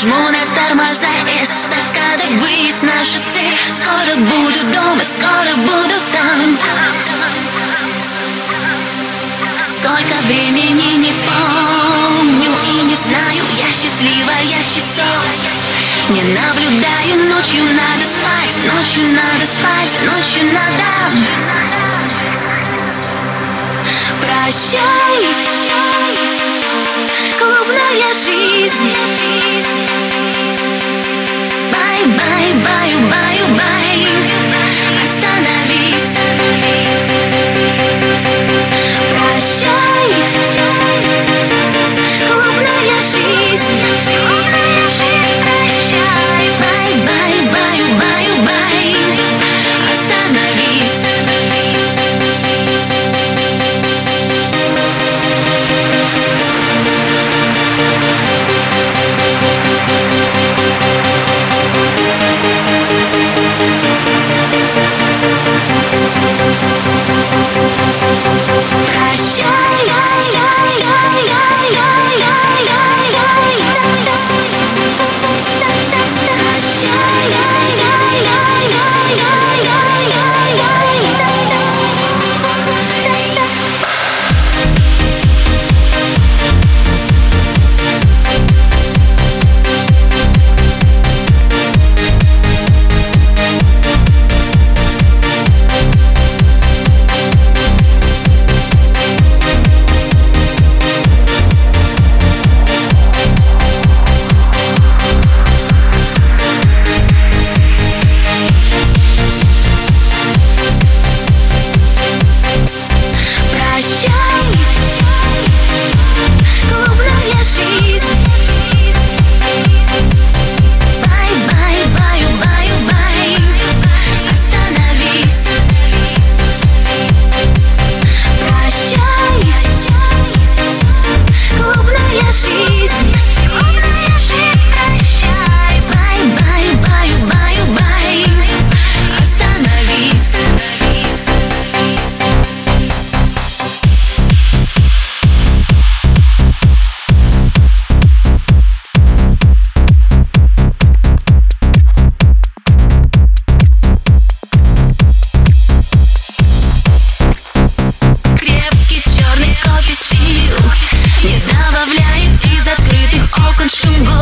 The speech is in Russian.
Жму на тормоза Эстакада выезд на шоссе Скоро буду дома, скоро буду там. Столько времени не помню и не знаю Я счастливая часов Не наблюдаю, ночью надо спать Ночью надо спать, ночью надо Прощай, клубная жизнь you by 生活